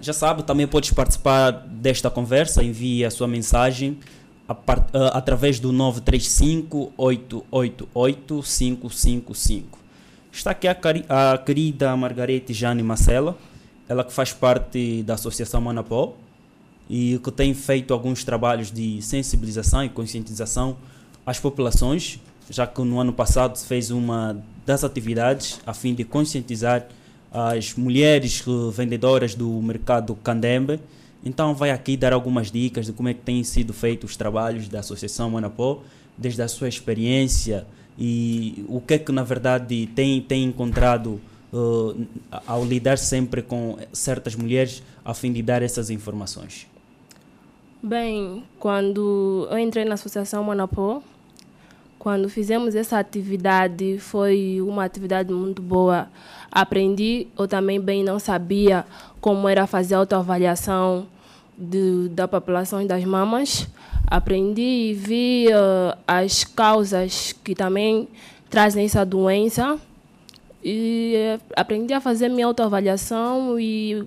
Já sabe, também podes participar desta conversa, envie a sua mensagem a part, uh, através do 935 888 555. Está aqui a, a querida Margarete Jane Marcela, ela que faz parte da Associação Manapó e que tem feito alguns trabalhos de sensibilização e conscientização às populações, já que no ano passado fez uma das atividades a fim de conscientizar as mulheres vendedoras do mercado Candembe. Então vai aqui dar algumas dicas de como é que têm sido feitos os trabalhos da Associação Manapó, desde a sua experiência e o que é que na verdade tem, tem encontrado uh, ao lidar sempre com certas mulheres a fim de dar essas informações. Bem, quando eu entrei na Associação Manapó, quando fizemos essa atividade, foi uma atividade muito boa. Aprendi, eu também bem não sabia como era fazer autoavaliação de, da população das mamas. Aprendi e vi uh, as causas que também trazem essa doença. E uh, aprendi a fazer minha autoavaliação e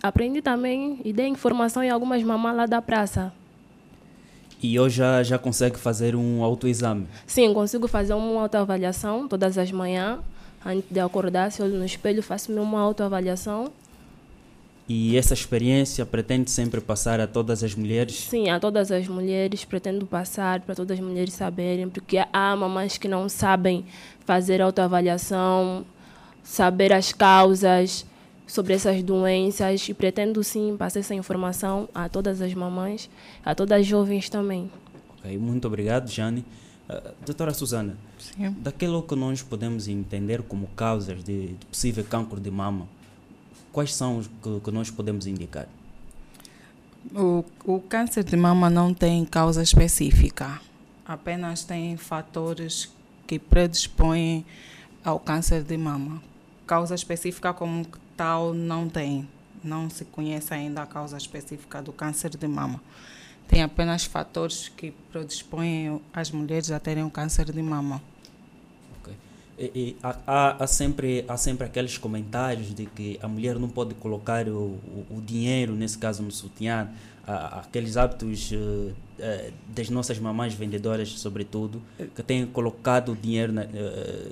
aprendi também e dei informação em algumas mamães lá da praça. E hoje já, já consegue fazer um autoexame? Sim, consigo fazer uma autoavaliação todas as manhãs. Antes de acordar, se olho no espelho, faço uma autoavaliação. E essa experiência pretende sempre passar a todas as mulheres? Sim, a todas as mulheres, pretendo passar para todas as mulheres saberem, porque há mamães que não sabem fazer autoavaliação, saber as causas sobre essas doenças e pretendo sim passar essa informação a todas as mamães, a todas as jovens também. Ok, muito obrigado, Jane. Uh, doutora Susana, sim. daquilo que nós podemos entender como causas de, de possível câncer de mama, quais são os que, que nós podemos indicar? O, o câncer de mama não tem causa específica, apenas tem fatores que predispõem ao câncer de mama. Causa específica como tal não tem. Não se conhece ainda a causa específica do câncer de mama. Tem apenas fatores que predispõem as mulheres a terem o câncer de mama. E, e, há, há, sempre, há sempre aqueles comentários de que a mulher não pode colocar o, o, o dinheiro, nesse caso no sutiã, aqueles hábitos uh, uh, das nossas mamães vendedoras, sobretudo, que têm colocado o dinheiro na, uh,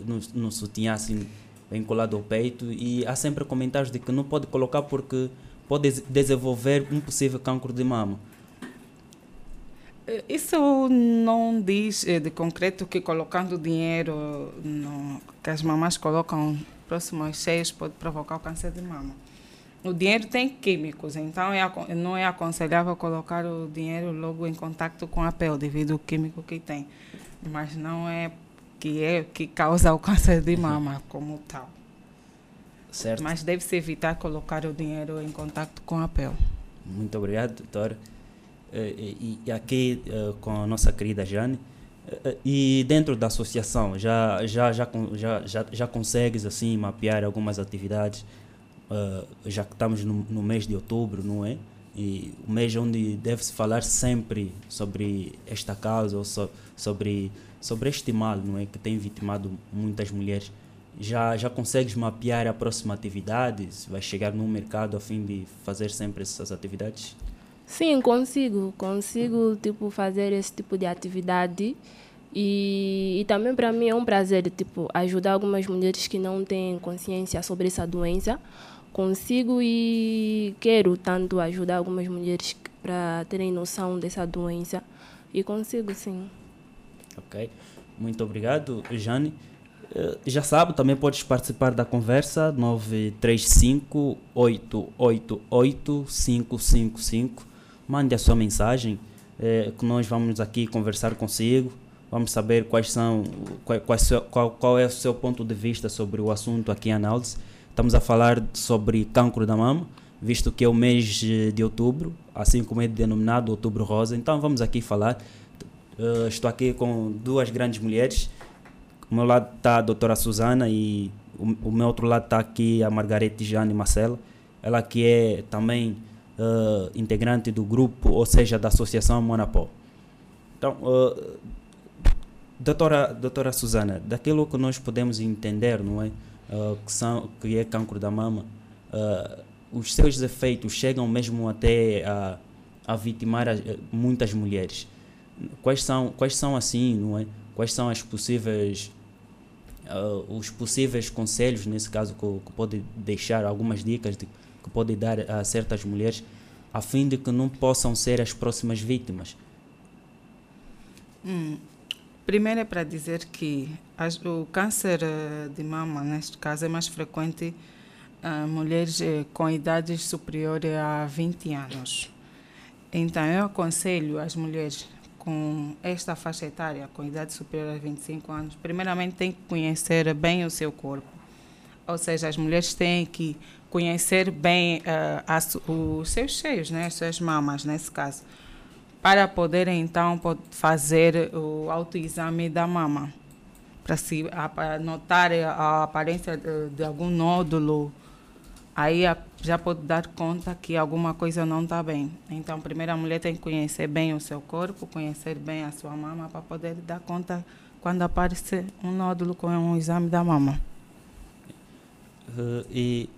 no, no sutiã assim, bem colado ao peito e há sempre comentários de que não pode colocar porque pode desenvolver um possível cancro de mama. Eh, isso não diz eh, de concreto que colocando dinheiro no, que as mamães colocam próximo aos seios pode provocar o câncer de mama. O dinheiro tem químicos, então é, não é aconselhável colocar o dinheiro logo em contato com a pele, devido ao químico que tem. Mas não é que é que causa o câncer de mama como tal. Certo. Mas deve-se evitar colocar o dinheiro em contato com a pele. Muito obrigado, doutor. Eh, e, e aqui uh, com a nossa querida Jane. E dentro da associação, já, já, já, já, já, já consegues assim mapear algumas atividades, uh, já que estamos no, no mês de outubro, não é? E o mês onde deve-se falar sempre sobre esta causa, ou so, sobre sobre este mal não é? Que tem vitimado muitas mulheres. Já já consegues mapear a próxima atividade? Vai chegar no mercado a fim de fazer sempre essas atividades? Sim consigo. Consigo tipo fazer esse tipo de atividade. E, e também para mim é um prazer tipo ajudar algumas mulheres que não têm consciência sobre essa doença consigo e quero tanto ajudar algumas mulheres para terem noção dessa doença e consigo sim Ok, muito obrigado, Jane. Uh, já sabe, também podes participar da conversa 935 888 555. Mande a sua mensagem eh, que nós vamos aqui conversar consigo. Vamos saber quais são, qual, qual, qual é o seu ponto de vista sobre o assunto aqui em análise. Estamos a falar sobre cancro da mama, visto que é o mês de outubro, assim como é denominado Outubro Rosa. Então vamos aqui falar Uh, estou aqui com duas grandes mulheres. O meu lado está a doutora Susana e o, o meu outro lado está aqui a Margarete Jane Marcela. Ela que é também uh, integrante do grupo, ou seja, da Associação Monapó. Então, uh, doutora, doutora Susana, daquilo que nós podemos entender, não é? Uh, que, são, que é cancro da mama, uh, os seus efeitos chegam mesmo até a, a vitimar a, muitas mulheres. Quais são, quais são assim, não é? Quais são as possíveis uh, os possíveis conselhos nesse caso que, que pode deixar algumas dicas de, que pode dar a certas mulheres a fim de que não possam ser as próximas vítimas? Hum. Primeiro é para dizer que o câncer eh, de mama, neste caso, é mais frequente em mulheres eh, com idades superiores a 20 anos. Então, eu aconselho as mulheres com esta faixa etária, com idade superior a 25 anos, primeiramente têm que conhecer bem o seu corpo. Ou seja, as mulheres têm que conhecer bem uh, as, os seus seios, né, as suas mamas, nesse caso para poder então fazer o autoexame da mama, para se notar a aparência de, de algum nódulo, aí já pode dar conta que alguma coisa não está bem. Então, primeiro a mulher tem que conhecer bem o seu corpo, conhecer bem a sua mama para poder dar conta quando aparece um nódulo com um exame da mama. Uh, e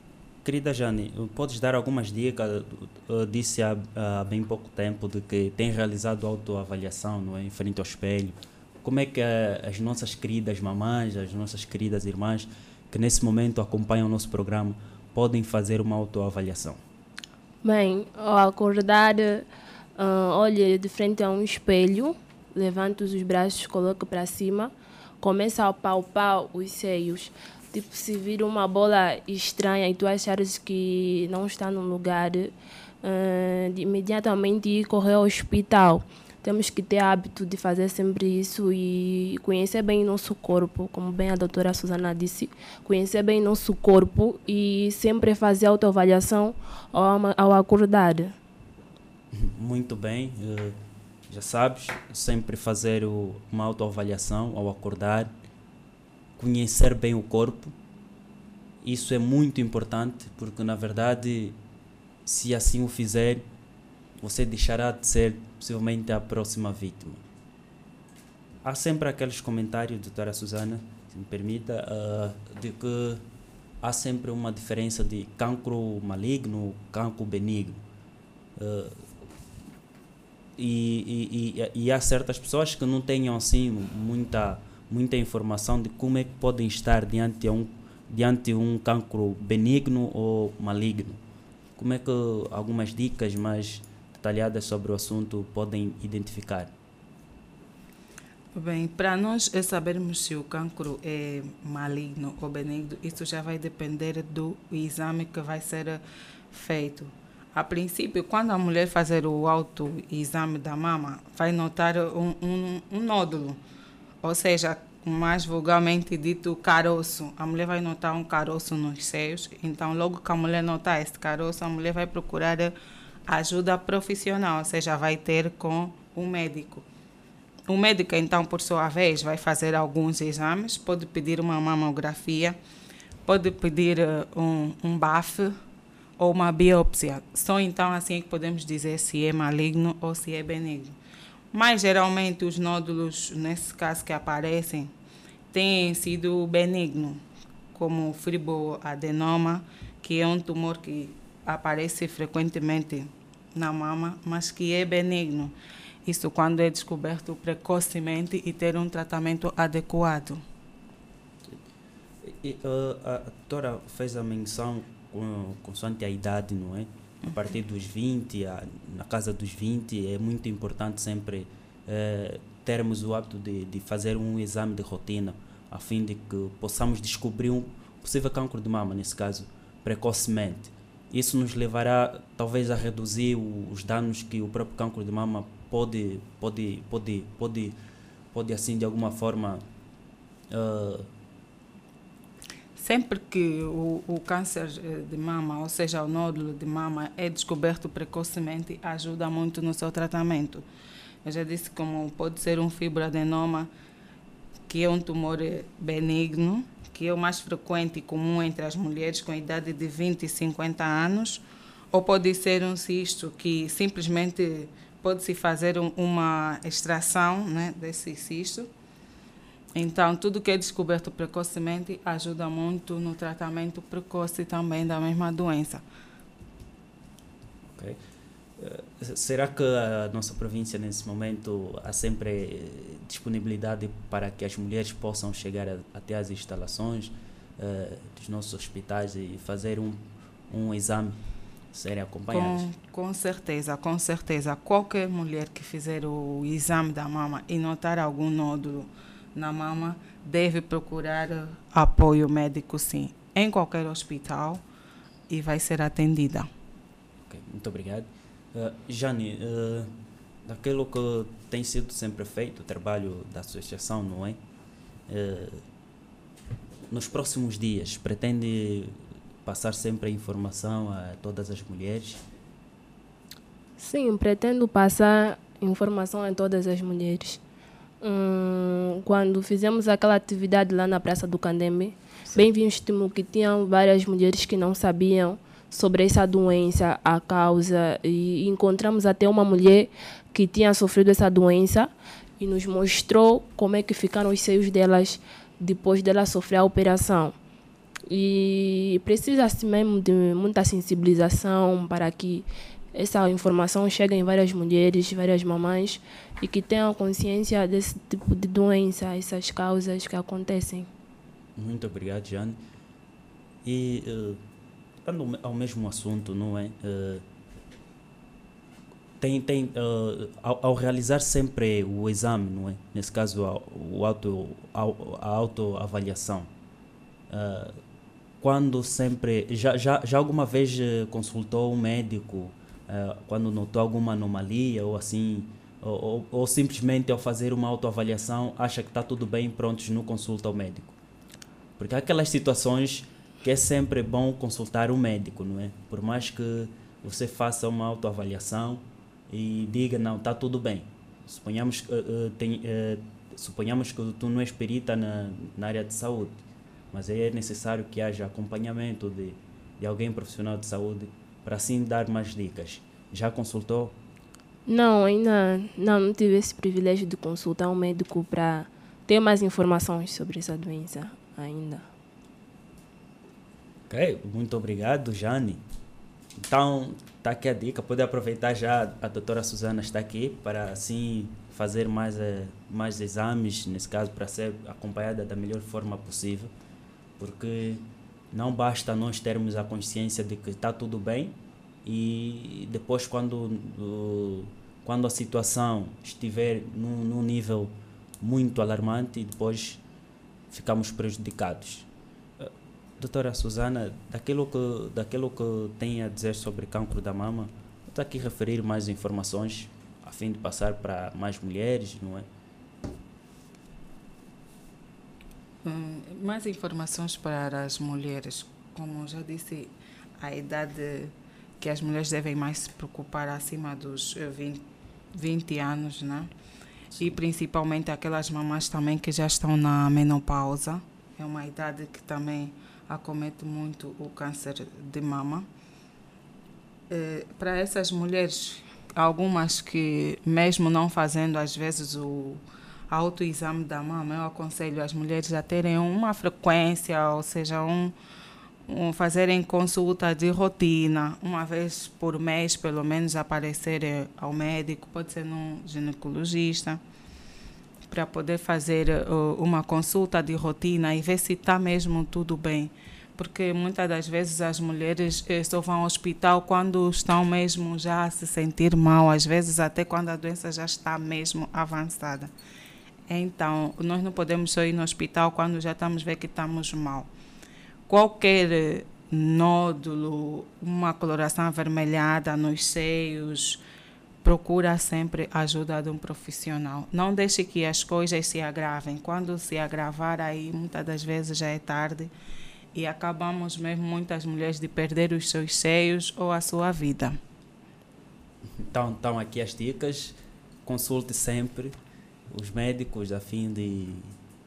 Querida Jane, podes dar algumas dicas? Eu disse há, há, bem pouco tempo de que tem realizado autoavaliação não é? em frente ao espelho. Como é que as nossas queridas mamães, as nossas queridas irmãs que nesse momento acompanham o nosso programa podem fazer uma autoavaliação? Bem, ao acordar, uh, olhe de frente a um espelho, levante os braços, coloque para cima, começa a palpar os seios Tipo, se vir uma bola estranha e tu achares que não está no lugar, uh, imediatamente ir correr ao hospital. Temos que ter hábito de fazer sempre isso e conhecer bem nosso corpo, como bem a doutora Susana disse, conhecer bem nosso corpo e sempre fazer autoavaliação ao, ao acordar. Muito bem, uh, já sabes, sempre fazer uma autoavaliação ao acordar conhecer bem o corpo. Isso é muito importante porque, na verdade, se assim o fizer, você deixará de ser possivelmente a próxima vítima. Há sempre aqueles comentários, doutora Susana, se me permita, uh, de que há sempre uma diferença de cancro maligno, cancro benigno. Uh, e, e, e, e há certas pessoas que não tenham assim muita muita informação de como é que podem estar diante de um, diante de um cancro benigno ou maligno. Como é que algumas dicas mais detalhadas sobre o assunto podem identificar? Bem, para nós sabermos se o cancro é maligno ou benigno, isso já vai depender do exame que vai ser feito. A princípio, quando a mulher fazer o autoexame da mama, vai notar um, um, um nódulo ou seja, mais vulgarmente dito caroço. A mulher vai notar um caroço nos seios, então logo que a mulher notar esse caroço, a mulher vai procurar ajuda profissional, ou seja, vai ter com o médico. O médico, então, por sua vez, vai fazer alguns exames, pode pedir uma mamografia, pode pedir uh, um, um BAF ou uma biópsia. Só então assim que podemos dizer se é maligno ou se é benigno. Mas geralmente os nódulos, nesse caso que aparecem, têm sido benignos, como o fibroadenoma, que é um tumor que aparece frequentemente na mama, mas que é benigno. Isso quando é descoberto precocemente e ter um tratamento adequado. E, uh, a doutora fez a menção com, consoante a idade, não é? A partir dos 20, a, na casa dos 20, é muito importante sempre é, termos o hábito de, de fazer um exame de rotina, a fim de que possamos descobrir um possível câncer de mama, nesse caso, precocemente. Isso nos levará, talvez, a reduzir o, os danos que o próprio câncer de mama pode, pode, pode, pode, pode assim, de alguma forma, uh, Sempre que o, o câncer eh, de mama, ou seja, o nódulo de mama, é descoberto precocemente, ajuda muito no seu tratamento. Eu já disse como pode ser um fibroadenoma, que é um tumor benigno, que é o mais frequente e comum entre as mulheres com idade de 20 e 50 anos, ou pode ser um cisto que simplesmente pode-se fazer uma extração né, desse cisto Então, tudo que é descoberto precocemente ajuda muito no tratamento precoce também da mesma doença. Okay. Uh, será que a nossa província, nesse momento, há sempre disponibilidade para que as mulheres possam chegar a, até as instalações uh, dos nossos hospitais e fazer um, um exame? Serem acompanhadas? Com, com certeza, com certeza. Qualquer mulher que fizer o exame da mama e notar algum nódulo na mama deve procurar apoio médico, sim, em qualquer hospital e vai ser atendida. Okay, muito obrigado. Uh, Jane, uh, daquilo que tem sido sempre feito, o trabalho da associação, não é? Uh, nos próximos dias, pretende passar sempre a informação a todas as mulheres? Sim, pretendo passar informação a todas as mulheres. Hum, quando fizemos aquela atividade lá na Praça do Candeme, bem visto que tinham várias mulheres que não sabiam sobre essa doença, a causa, e encontramos até uma mulher que tinha sofrido essa doença e nos mostrou como é que ficaram os seios delas depois dela sofrer a operação. E precisa-se mesmo de muita sensibilização para que essa informação chegue em várias mulheres, várias mamães e que tenham consciência desse tipo de doença, essas causas que acontecem. Muito obrigado, Jane. E uh, ao mesmo assunto, não é? Uh, tem, tem, uh, ao, ao, realizar sempre o exame, não é? Nesse caso, o auto, a autoavaliação, uh, quando sempre, já, já, já alguma vez consultou um médico uh, quando notou alguma anomalia ou assim, ou, ou, ou, simplesmente ao fazer uma autoavaliação acha que está tudo bem, prontos, não consulta o médico. Porque há aquelas situações que é sempre bom consultar o médico, não é? Por mais que você faça uma autoavaliação e diga, não, está tudo bem. Suponhamos, uh, uh, tem, uh, suponhamos que tu não és perita na, na área de saúde, mas é necessário que haja acompanhamento de, de alguém profissional de saúde para assim dar mais dicas. Já consultou? Não, ainda não, não tive esse privilégio de consultar um médico para ter mais informações sobre essa doença ainda. Ok, muito obrigado, Jane. Então, está aqui a dica. Pode aproveitar já, a doutora Suzana está aqui para assim fazer mais, eh, mais exames, nesse caso, para ser acompanhada da melhor forma possível. Porque não basta nós termos a consciência de que está tudo bem e depois quando, quando a situação estiver num, num nível muito alarmante, depois ficamos prejudicados. Eh, doutora Susana, daquilo que, daquilo que tem a dizer sobre cancro da mama, está aqui referir mais informações a fim de passar para mais mulheres, não é? Hum, mais informações para as mulheres. Como já disse, a idade que as mulheres devem mais se preocupar acima dos 20, eh, 20 anos, né? E principalmente aquelas mamães também que já estão na menopausa. É uma idade que também acomete muito o câncer de mama. É, para essas mulheres, algumas que mesmo não fazendo às vezes o autoexame da mama, eu aconselho as mulheres a terem uma frequência, ou seja, um, um, fazerem consulta de rotina, uma vez por mês, pelo menos, aparecer eh, ao médico, pode ser num ginecologista, para poder fazer uh, uma consulta de rotina e ver se está mesmo tudo bem. Porque muitas das vezes as mulheres eh, só vão ao hospital quando estão mesmo já a se sentir mal, às vezes até quando a doença já está mesmo avançada. Então, nós não podemos só ir no hospital quando já estamos vendo que estamos mal. Qualquer nódulo, uma coloração avermelhada nos seios, procura sempre a ajuda de um profissional. Não deixe que as coisas se agravem. Quando se agravar, aí muitas das vezes já é tarde e acabamos mesmo muitas mulheres de perder os seus seios ou a sua vida. Então, então aqui as dicas. Consulte sempre os médicos a fim de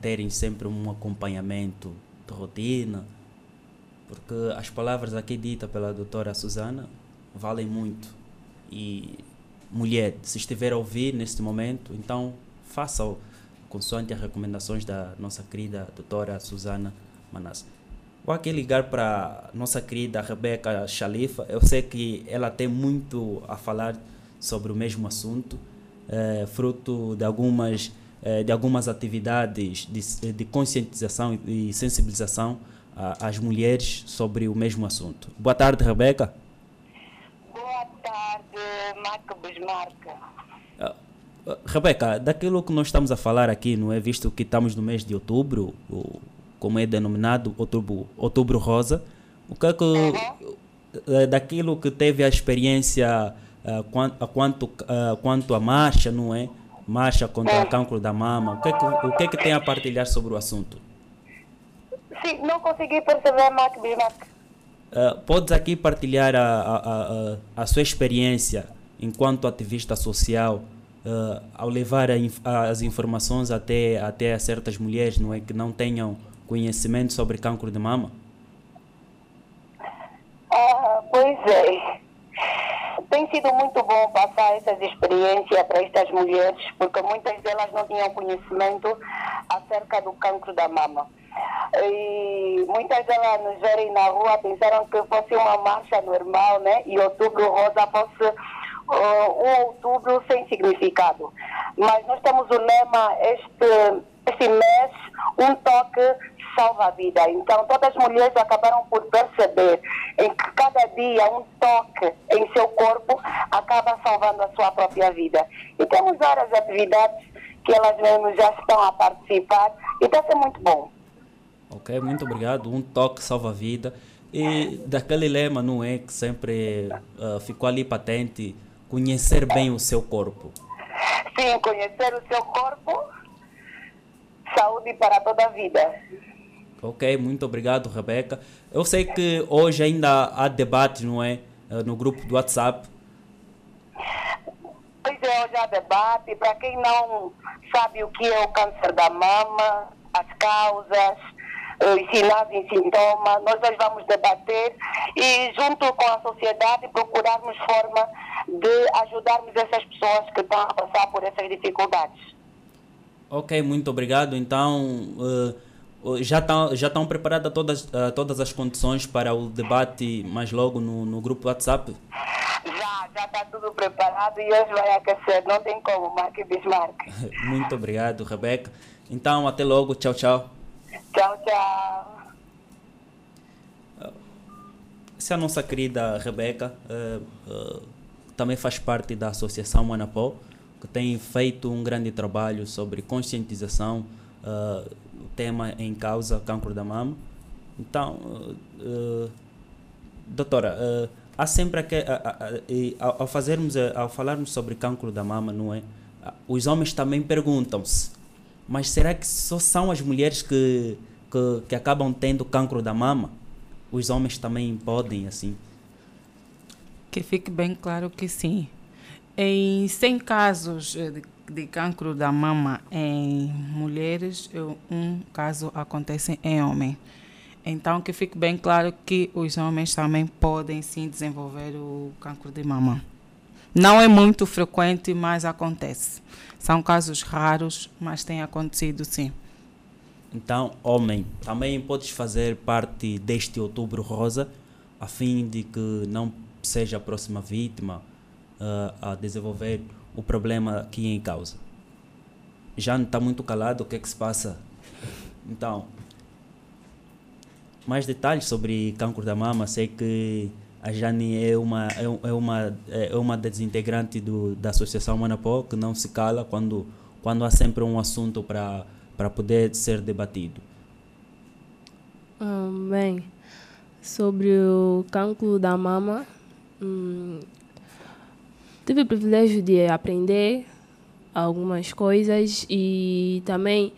terem sempre um acompanhamento de rotina, porque as palavras aqui ditas pela doutora Susana valem muito. E mulher, se estiver a ouvir neste momento, então faça consoante as recomendações da nossa querida doutora Susana Manas. Vou aqui ligar para nossa querida Rebeca Chalifa. Eu sei que ela tem muito a falar sobre o mesmo assunto, é, fruto de algumas, é, de algumas atividades de, de conscientização e sensibilização às mulheres sobre o mesmo assunto. Boa tarde, Rebeca. Boa tarde, Marco Bismarck. Uh, Rebeca, daquilo que nós estamos a falar aqui, não é visto que estamos no mês de outubro, como é denominado outubro, outubro rosa, o que é que, uhum. daquilo que teve a experiência uh, quanto, quanto, uh, quanto a marcha, não é? Marcha contra o cancro da mama, o que, é que, o que é que tem a partilhar sobre o assunto? Sim, não consegui perceber, Mark Bismarck. Uh, podes aqui partilhar a, a, a, a, sua experiência enquanto ativista social uh, ao levar as informações até, até a certas mulheres não é, que não tenham conhecimento sobre câncer de mama? Ah, pois é. Tem sido muito bom passar essas experiências para estas mulheres, porque muitas delas não tinham conhecimento acerca do cancro da mama. E muitas delas nos verem na rua pensaram que fosse uma marcha normal, né? E outubro rosa fosse uh, um outubro sem significado. Mas nós temos o lema este, este mês, um toque salva a vida. Então, todas as mulheres acabaram por perceber em que cada dia um toque em seu corpo acaba salvando a sua própria vida. E temos várias atividades que elas mesmas já estão a participar e está sendo muito bom. Ok, muito obrigado. Um toque salva a vida. E daquele lema, não é? Que sempre uh, ficou ali patente: conhecer bem o seu corpo. Sim, conhecer o seu corpo, saúde para toda a vida. Ok, muito obrigado, Rebeca. Eu sei que hoje ainda há debate, não é? Uh, no grupo do WhatsApp. Pois é, hoje há debate. Para quem não sabe o que é o câncer da mama, as causas, os sinais e sintomas, nós hoje vamos debater e, junto com a sociedade, procurarmos forma de ajudarmos essas pessoas que estão a passar por essas dificuldades. Ok, muito obrigado. Então, uh, já estão já estão preparadas todas, uh, todas as condições para o debate mais logo no, no grupo WhatsApp? Já, já está tudo preparado e hoje vai aquecer, não tem como, Mark Bismarck. muito obrigado, Rebeca. Então, até logo. Tchau, tchau. Tchau, tchau. Essa é a nossa querida Rebeca, uh, uh, também faz parte da Associação Manapó, que tem feito um grande trabalho sobre conscientização, uh, tema em causa, cancro da mama. Então, doutora, há sempre que, ao, fazermos, ao falarmos sobre cancro da mama, não é? Os homens também perguntam-se mas será que só são as mulheres que, que, que acabam tendo cancro da mama? Os homens também podem, assim? Que fique bem claro que sim. Em 100 casos de, de cancro da mama em mulheres, um caso acontece em homem. Então, que fique bem claro que os homens também podem sim desenvolver o cancro de mama. Não é muito frequente, mas acontece. São casos raros, mas tem acontecido sim. Então, homem, também podes fazer parte deste Outubro Rosa, a fim de que não seja a próxima vítima uh, a desenvolver o problema aqui em causa. Já não está muito calado, o que é que se passa? Então, mais detalhes sobre câncer da mama, sei que a Jane é uma, é, é uma, é uma das integrantes do, da Associação Manapó que não se cala quando, quando há sempre um assunto para poder ser debatido. Hum, bem, sobre o cancro da mama, hum, tive o privilégio de aprender algumas coisas e também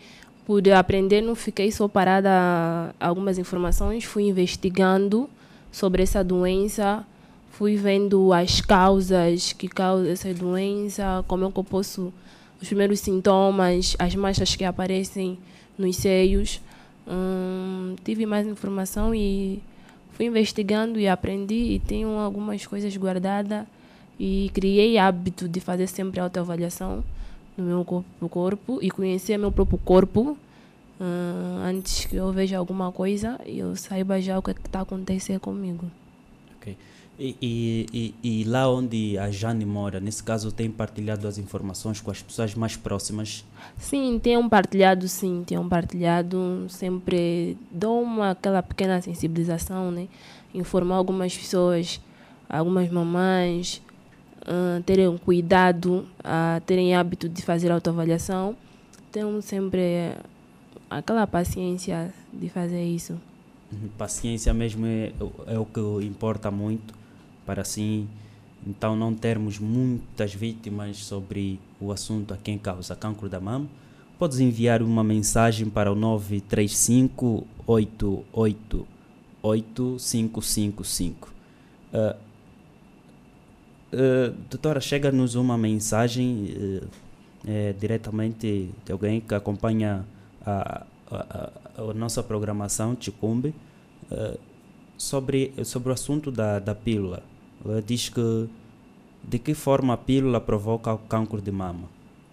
por aprender não fiquei só parada algumas informações, fui investigando sobre essa doença, fui vendo as causas que causam essa doença, como é que eu posso, os primeiros sintomas, as manchas que aparecem nos seios. Hum, tive mais informação e fui investigando e aprendi e tenho algumas coisas guardadas e criei hábito de fazer sempre autoavaliação no meu corpo e conhecer meu próprio corpo uh, antes que eu veja alguma coisa e eu saiba já o que é está acontecendo comigo. Ok. E, e, e, e, lá onde a Jane mora, nesse caso, tem partilhado as informações com as pessoas mais próximas? Sim, tenho partilhado, sim, tenho partilhado. Sempre dou uma, aquela pequena sensibilização, né? Informar algumas pessoas, algumas mamães, terem cuidado, uh, terem hábito de fazer autoavaliação. Tenho sempre aquela paciência de fazer isso. Uhum, paciência mesmo é, é o que importa muito para assim então não termos muitas vítimas sobre o assunto a quem causa cancro da mama. Podes enviar uma mensagem para o 935 888 8555. Uh, uh, doutora, chega-nos uma mensagem uh, é, diretamente de alguém que acompanha a, a, a nossa programação Ticumbe uh, sobre, sobre o assunto da, da pílula. Diz que de que forma a pílula provoca o câncer de mama.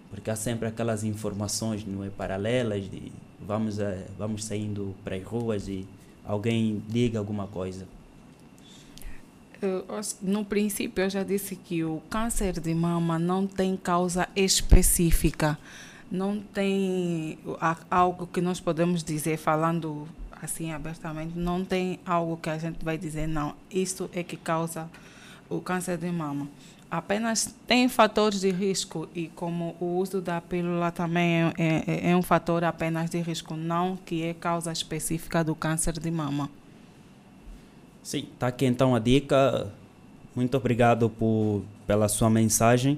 Porque há sempre aquelas informações não é, paralelas de vamos, vamos saindo para as ruas e alguém diga alguma coisa. No princípio, eu já disse que o câncer de mama não tem causa específica não tem algo que nós podemos dizer falando assim abertamente, não tem algo que a gente vai dizer não, isso é que causa o câncer de mama. Apenas tem fatores de risco e como o uso da pílula também é, é, é um fator apenas de risco, não que é causa específica do câncer de mama. Sim, está aqui então a dica. Muito obrigado por, pela sua mensagem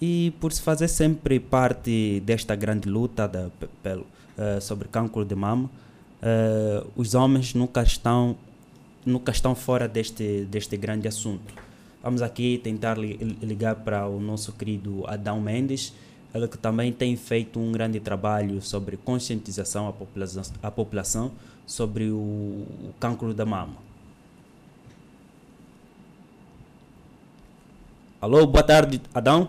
e por se fazer sempre parte desta grande luta da, pelo, uh, sobre câncer de mama, uh, os homens nunca estão, nunca estão fora deste, deste grande assunto. Vamos aqui tentar li, ligar para o nosso querido Adão Mendes, ele que também tem feito um grande trabalho sobre conscientização à população, à população sobre o, o câncer da mama. Alô, boa tarde, Adão.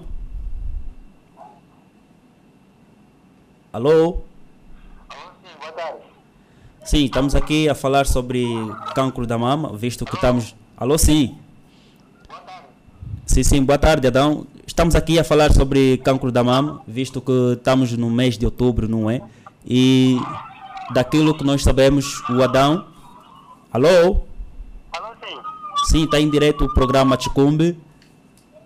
Alô? Alô, sim, boa tarde. Sim, estamos aqui a falar sobre câncer da mama, visto que estamos. Alô, sim. Boa tarde. Sim, sim, boa tarde, Adão. Estamos aqui a falar sobre câncer da mama, visto que estamos no mês de outubro, não é? E daquilo que nós sabemos, o Adão. Alô? Alô, sim. Sim, está em direto o programa Ticumbe.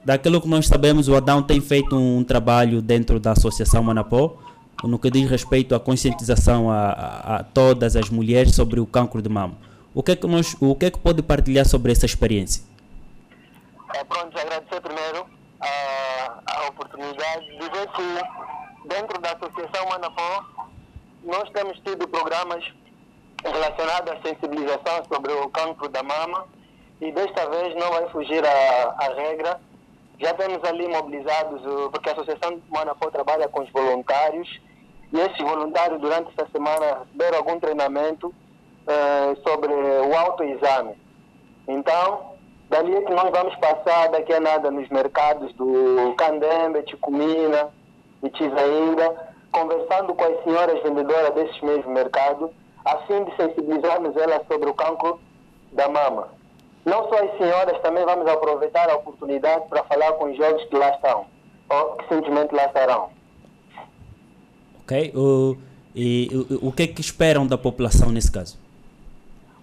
Daquilo que nós sabemos, o Adão tem feito um trabalho dentro da Associação Manapó no que diz respeito à conscientização a, a, a, todas as mulheres sobre o cancro de mama. O que é que, nós, o que, é que pode partilhar sobre essa experiência? É, pronto, agradecer primeiro a, a oportunidade de ver que dentro da Associação Manapó nós temos tido programas relacionados à sensibilização sobre o cancro da mama e desta vez não vai fugir a regra. Já temos ali mobilizados, porque a Associação Manapó trabalha com os voluntários e esses voluntários, durante essa semana, receberam algum treinamento eh, sobre o autoexame. Então, dali é que nós vamos passar daqui a nada nos mercados do Candembe, Ticumina e Tizainga, conversando com as senhoras vendedoras desses mesmos mercados, a fim de sensibilizarmos elas sobre o cancro da mama. Não só as senhoras, também vamos aproveitar a oportunidade para falar com os jovens que lá estão, ou que simplesmente lá estarão. Ok? O, e o, o que é que esperam da população nesse caso?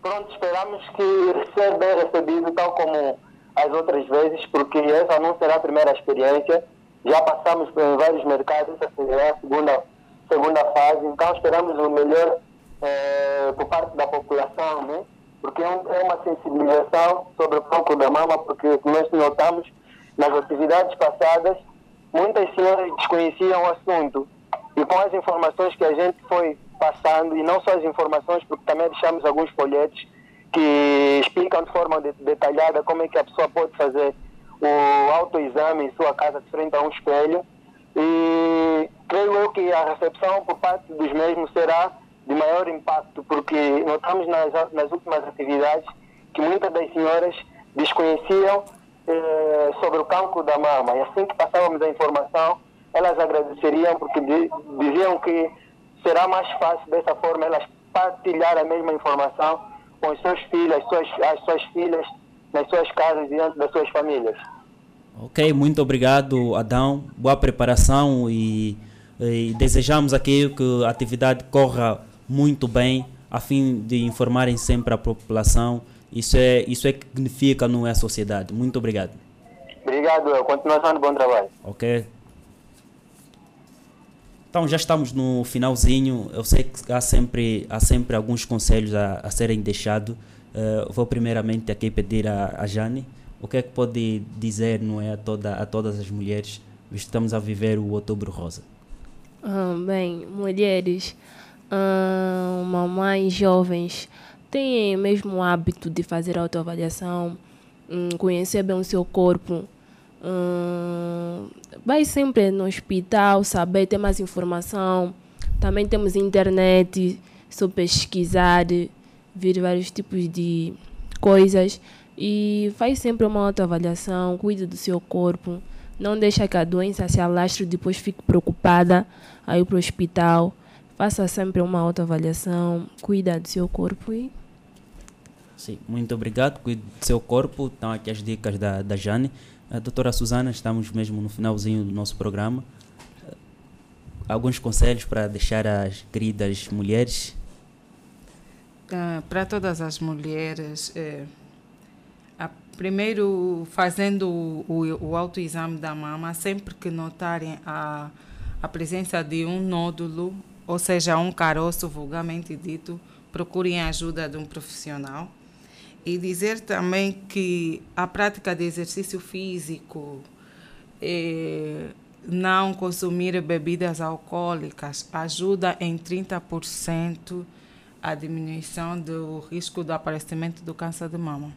Pronto, esperamos que seja bem recebido, tal como as outras vezes, porque essa não será a primeira experiência. Já passamos por vários mercados, essa será a segunda, segunda fase, então esperamos o melhor eh, por parte da população, né? Porque é, é uma sensibilização sobre o foco da mama, porque nós notamos nas atividades passadas, muitas senhoras desconheciam o assunto e com as informações que a gente foi passando, e não só as informações, porque também deixamos alguns folhetos que explicam de forma de, detalhada como é que a pessoa pode fazer o autoexame em sua casa de frente a um espelho. E creio eu que a recepção por parte dos mesmos será de maior impacto, porque notamos nas, nas últimas atividades que muitas das senhoras desconheciam eh, sobre o cancro da mama. E assim que passávamos a informação, elas agradeceriam porque diziam que será mais fácil dessa forma elas partilhar a mesma informação com os seus filhos, as suas, as suas filhas, nas suas casas, diante das suas famílias. Ok, muito obrigado, Adão. Boa preparação e, e desejamos aqui que a atividade corra muito bem, a fim de informarem sempre a população. Isso é, isso é que significa, não é a sociedade. Muito obrigado. Obrigado, continuação de bom trabalho. Ok. Então já estamos no finalzinho. Eu sei que há sempre, há sempre alguns conselhos a, a serem deixados. Uh, vou primeiramente aqui pedir a, a Jane o que é que pode dizer não é, a, toda, a todas as mulheres, visto que estamos a viver o Outubro Rosa. Ah, bem, mulheres, ah, mamães jovens, têm mesmo hábito de fazer autoavaliação, hum, conhecer bem o seu corpo, Hum, vai sempre no hospital saber, ter mais informação. Também temos internet, só pesquisar, ver vários tipos de coisas. E faz sempre uma autoavaliação, cuide do seu corpo. Não deixa que a doença se alastre e depois fique preocupada aí para o hospital. Faça sempre uma autoavaliação, cuida do seu corpo e Sim, muito obrigado. Cuide do seu corpo. Estão aqui as dicas da, da Jane. A doutora Susana, estamos mesmo no finalzinho do nosso programa. Alguns conselhos para deixar as queridas mulheres? Uh, para todas as mulheres, eh, a, primeiro fazendo o, o, o autoexame da mama, sempre que notarem a, a presença de um nódulo, ou seja, um caroço vulgarmente dito, procurem a ajuda de um profissional. E dizer também que a prática de exercício físico, eh, não consumir bebidas alcoólicas, ajuda em 30% a diminuição do risco do aparecimento do câncer de mama.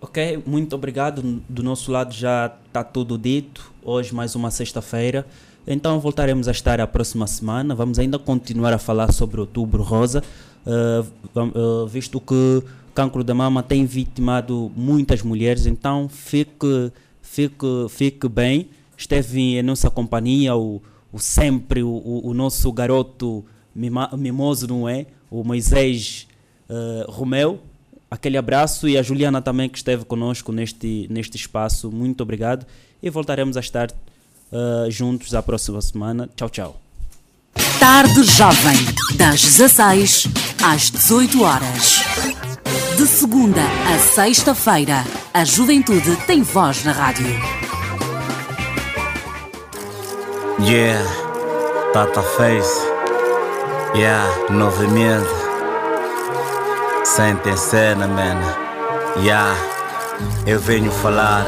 Ok, muito obrigado. Do nosso lado já está tudo dito. Hoje mais uma sexta-feira. Então voltaremos a estar a próxima semana. Vamos ainda continuar a falar sobre Outubro Rosa, uh, uh, visto que cancro da mama tem vitimado muitas mulheres, então fique, fique, fique bem. Esteve em nossa companhia o, o sempre o, o, nosso garoto mimoso, não é? O Moisés uh, Romeu. Aquele abraço e a Juliana também que esteve conosco neste, neste espaço. Muito obrigado e voltaremos a estar uh, juntos a próxima semana. Tchau, tchau. Tarde Jovem, das 16 às 18 horas. De segunda a sexta-feira, a juventude tem voz na rádio. Yeah, Tata Face. Yeah, novamente. Sente cena, man. Yeah, eu venho falar